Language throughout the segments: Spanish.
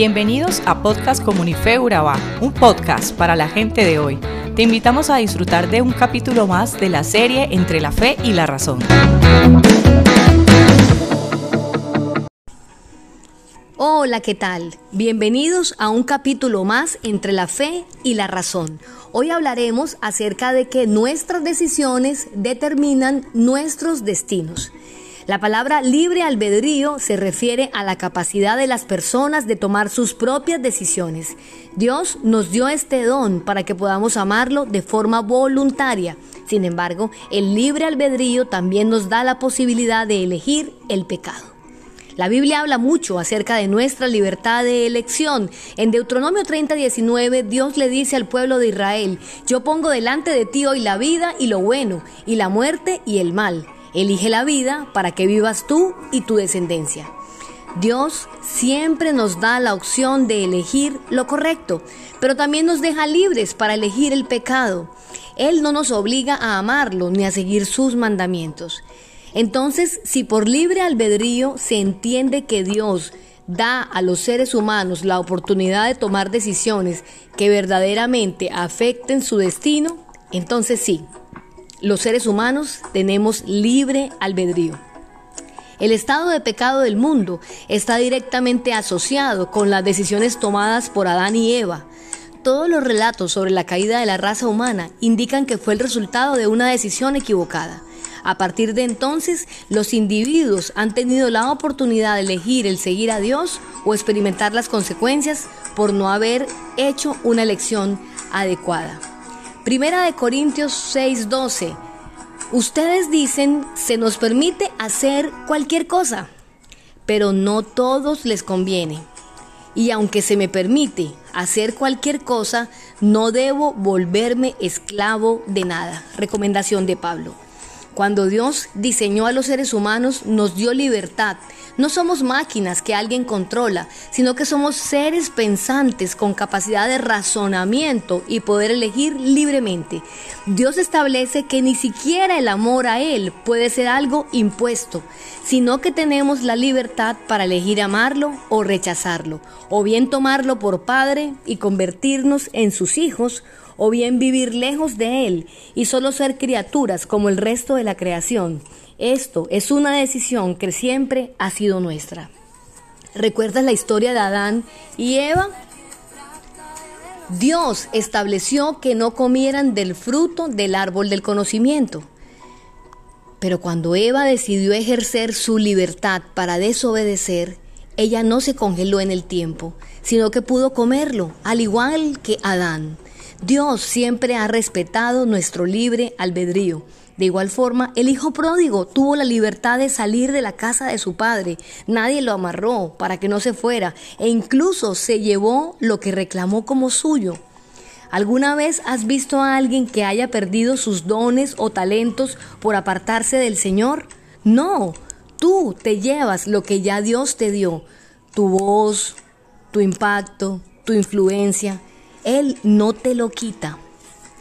Bienvenidos a Podcast Comunife Urabá, un podcast para la gente de hoy. Te invitamos a disfrutar de un capítulo más de la serie Entre la Fe y la Razón. Hola, ¿qué tal? Bienvenidos a un capítulo más entre la fe y la razón. Hoy hablaremos acerca de que nuestras decisiones determinan nuestros destinos. La palabra libre albedrío se refiere a la capacidad de las personas de tomar sus propias decisiones. Dios nos dio este don para que podamos amarlo de forma voluntaria. Sin embargo, el libre albedrío también nos da la posibilidad de elegir el pecado. La Biblia habla mucho acerca de nuestra libertad de elección. En Deuteronomio 30, 19, Dios le dice al pueblo de Israel, yo pongo delante de ti hoy la vida y lo bueno, y la muerte y el mal. Elige la vida para que vivas tú y tu descendencia. Dios siempre nos da la opción de elegir lo correcto, pero también nos deja libres para elegir el pecado. Él no nos obliga a amarlo ni a seguir sus mandamientos. Entonces, si por libre albedrío se entiende que Dios da a los seres humanos la oportunidad de tomar decisiones que verdaderamente afecten su destino, entonces sí, los seres humanos tenemos libre albedrío. El estado de pecado del mundo está directamente asociado con las decisiones tomadas por Adán y Eva. Todos los relatos sobre la caída de la raza humana indican que fue el resultado de una decisión equivocada. A partir de entonces, los individuos han tenido la oportunidad de elegir el seguir a Dios o experimentar las consecuencias por no haber hecho una elección adecuada. Primera de Corintios 6:12. Ustedes dicen, se nos permite hacer cualquier cosa, pero no todos les conviene. Y aunque se me permite hacer cualquier cosa, no debo volverme esclavo de nada. Recomendación de Pablo. Cuando Dios diseñó a los seres humanos, nos dio libertad. No somos máquinas que alguien controla, sino que somos seres pensantes con capacidad de razonamiento y poder elegir libremente. Dios establece que ni siquiera el amor a Él puede ser algo impuesto, sino que tenemos la libertad para elegir amarlo o rechazarlo, o bien tomarlo por Padre y convertirnos en sus hijos, o bien vivir lejos de Él y solo ser criaturas como el resto de la creación. Esto es una decisión que siempre ha sido nuestra. ¿Recuerdas la historia de Adán y Eva? Dios estableció que no comieran del fruto del árbol del conocimiento. Pero cuando Eva decidió ejercer su libertad para desobedecer, ella no se congeló en el tiempo, sino que pudo comerlo, al igual que Adán. Dios siempre ha respetado nuestro libre albedrío. De igual forma, el hijo pródigo tuvo la libertad de salir de la casa de su padre. Nadie lo amarró para que no se fuera e incluso se llevó lo que reclamó como suyo. ¿Alguna vez has visto a alguien que haya perdido sus dones o talentos por apartarse del Señor? No, tú te llevas lo que ya Dios te dio, tu voz, tu impacto, tu influencia. Él no te lo quita.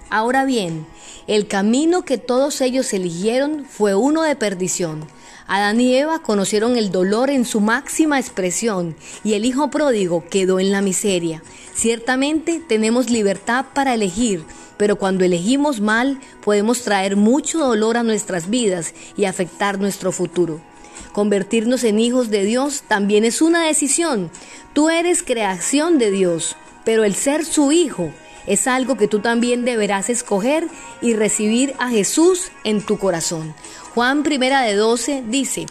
Ahora bien, el camino que todos ellos eligieron fue uno de perdición. Adán y Eva conocieron el dolor en su máxima expresión y el hijo pródigo quedó en la miseria. Ciertamente tenemos libertad para elegir, pero cuando elegimos mal podemos traer mucho dolor a nuestras vidas y afectar nuestro futuro. Convertirnos en hijos de Dios también es una decisión. Tú eres creación de Dios pero el ser su hijo es algo que tú también deberás escoger y recibir a Jesús en tu corazón. Juan primera de 12 dice,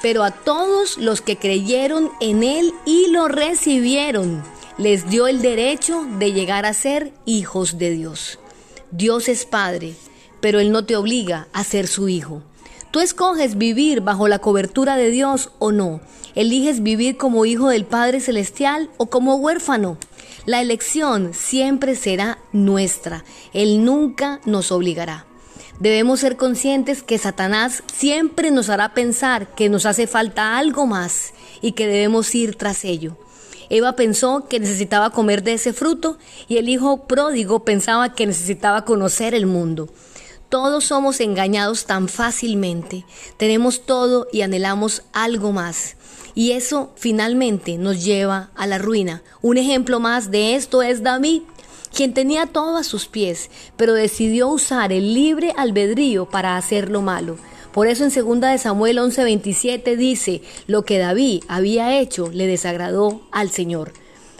pero a todos los que creyeron en Él y lo recibieron, les dio el derecho de llegar a ser hijos de Dios. Dios es Padre, pero Él no te obliga a ser su hijo. Tú escoges vivir bajo la cobertura de Dios o no. Eliges vivir como hijo del Padre Celestial o como huérfano. La elección siempre será nuestra. Él nunca nos obligará. Debemos ser conscientes que Satanás siempre nos hará pensar que nos hace falta algo más y que debemos ir tras ello. Eva pensó que necesitaba comer de ese fruto y el hijo pródigo pensaba que necesitaba conocer el mundo. Todos somos engañados tan fácilmente. Tenemos todo y anhelamos algo más. Y eso finalmente nos lleva a la ruina. Un ejemplo más de esto es David, quien tenía todo a sus pies, pero decidió usar el libre albedrío para hacer lo malo. Por eso en 2 de Samuel 11:27 dice, lo que David había hecho le desagradó al Señor.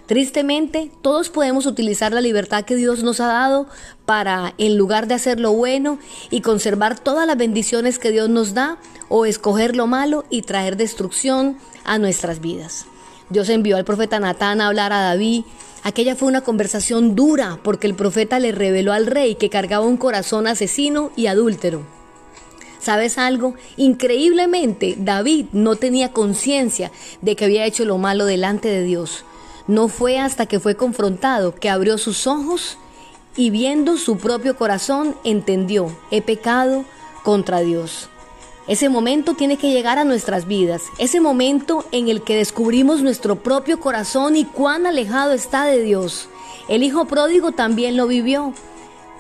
Tristemente, todos podemos utilizar la libertad que Dios nos ha dado para, en lugar de hacer lo bueno y conservar todas las bendiciones que Dios nos da, o escoger lo malo y traer destrucción a nuestras vidas. Dios envió al profeta Natán a hablar a David. Aquella fue una conversación dura porque el profeta le reveló al rey que cargaba un corazón asesino y adúltero. ¿Sabes algo? Increíblemente, David no tenía conciencia de que había hecho lo malo delante de Dios. No fue hasta que fue confrontado que abrió sus ojos y viendo su propio corazón entendió, he pecado contra Dios. Ese momento tiene que llegar a nuestras vidas, ese momento en el que descubrimos nuestro propio corazón y cuán alejado está de Dios. El Hijo pródigo también lo vivió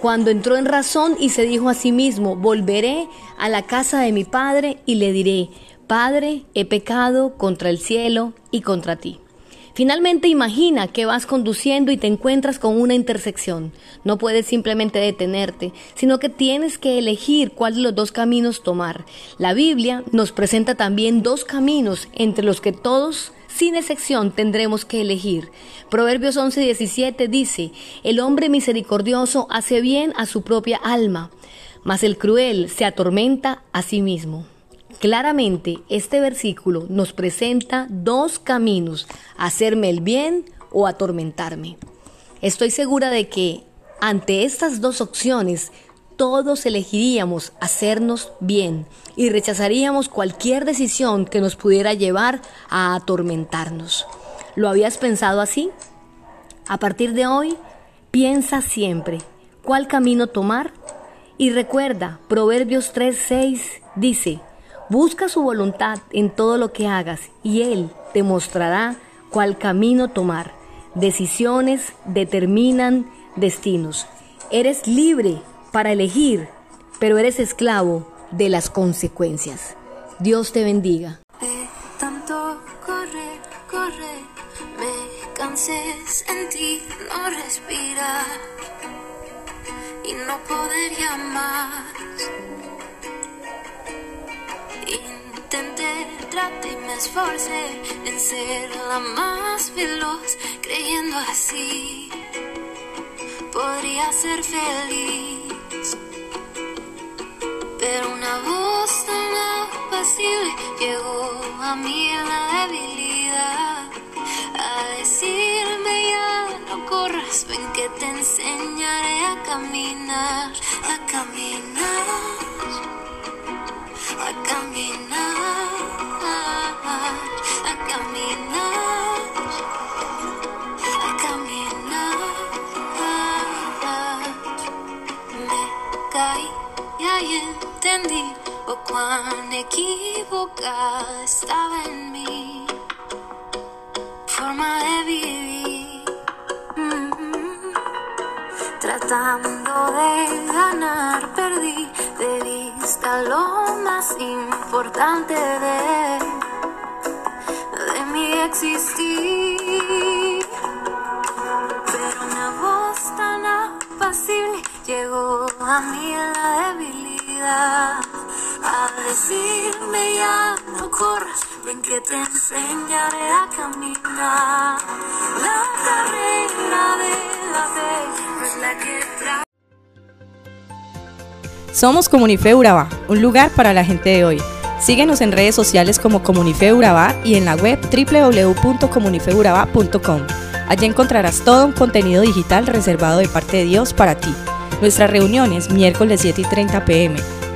cuando entró en razón y se dijo a sí mismo, volveré a la casa de mi Padre y le diré, Padre, he pecado contra el cielo y contra ti. Finalmente imagina que vas conduciendo y te encuentras con una intersección. No puedes simplemente detenerte, sino que tienes que elegir cuál de los dos caminos tomar. La Biblia nos presenta también dos caminos entre los que todos sin excepción tendremos que elegir. Proverbios 11:17 dice, el hombre misericordioso hace bien a su propia alma, mas el cruel se atormenta a sí mismo. Claramente este versículo nos presenta dos caminos, hacerme el bien o atormentarme. Estoy segura de que ante estas dos opciones todos elegiríamos hacernos bien y rechazaríamos cualquier decisión que nos pudiera llevar a atormentarnos. ¿Lo habías pensado así? A partir de hoy, piensa siempre cuál camino tomar y recuerda, Proverbios 3:6 dice, busca su voluntad en todo lo que hagas y Él te mostrará cuál camino tomar. Decisiones determinan destinos. Eres libre para elegir, pero eres esclavo de las consecuencias. Dios te bendiga. tanto me cansé, ti no respirar y no poder más. Traté y me esforcé en ser la más veloz, creyendo así podría ser feliz. Pero una voz tan apacible llegó a mí en la debilidad a decirme ya no corras, ven que te enseñaré a caminar, a caminar, a caminar, cuán equivocada estaba en mi forma de vivir. Mm-hmm. Tratando de ganar, perdí de vista lo más importante de, de mi existir. Pero una voz tan apacible llegó a mí la debilidad a decirme ya no corras, ven que te enseñaré a caminar. La carrera de la fe es la que trae. Somos Comunife Urabá, un lugar para la gente de hoy. Síguenos en redes sociales como Comunife Urabá y en la web www.comunifeurabá.com. Allí encontrarás todo un contenido digital reservado de parte de Dios para ti. Nuestras reuniones miércoles 7 y 30 pm,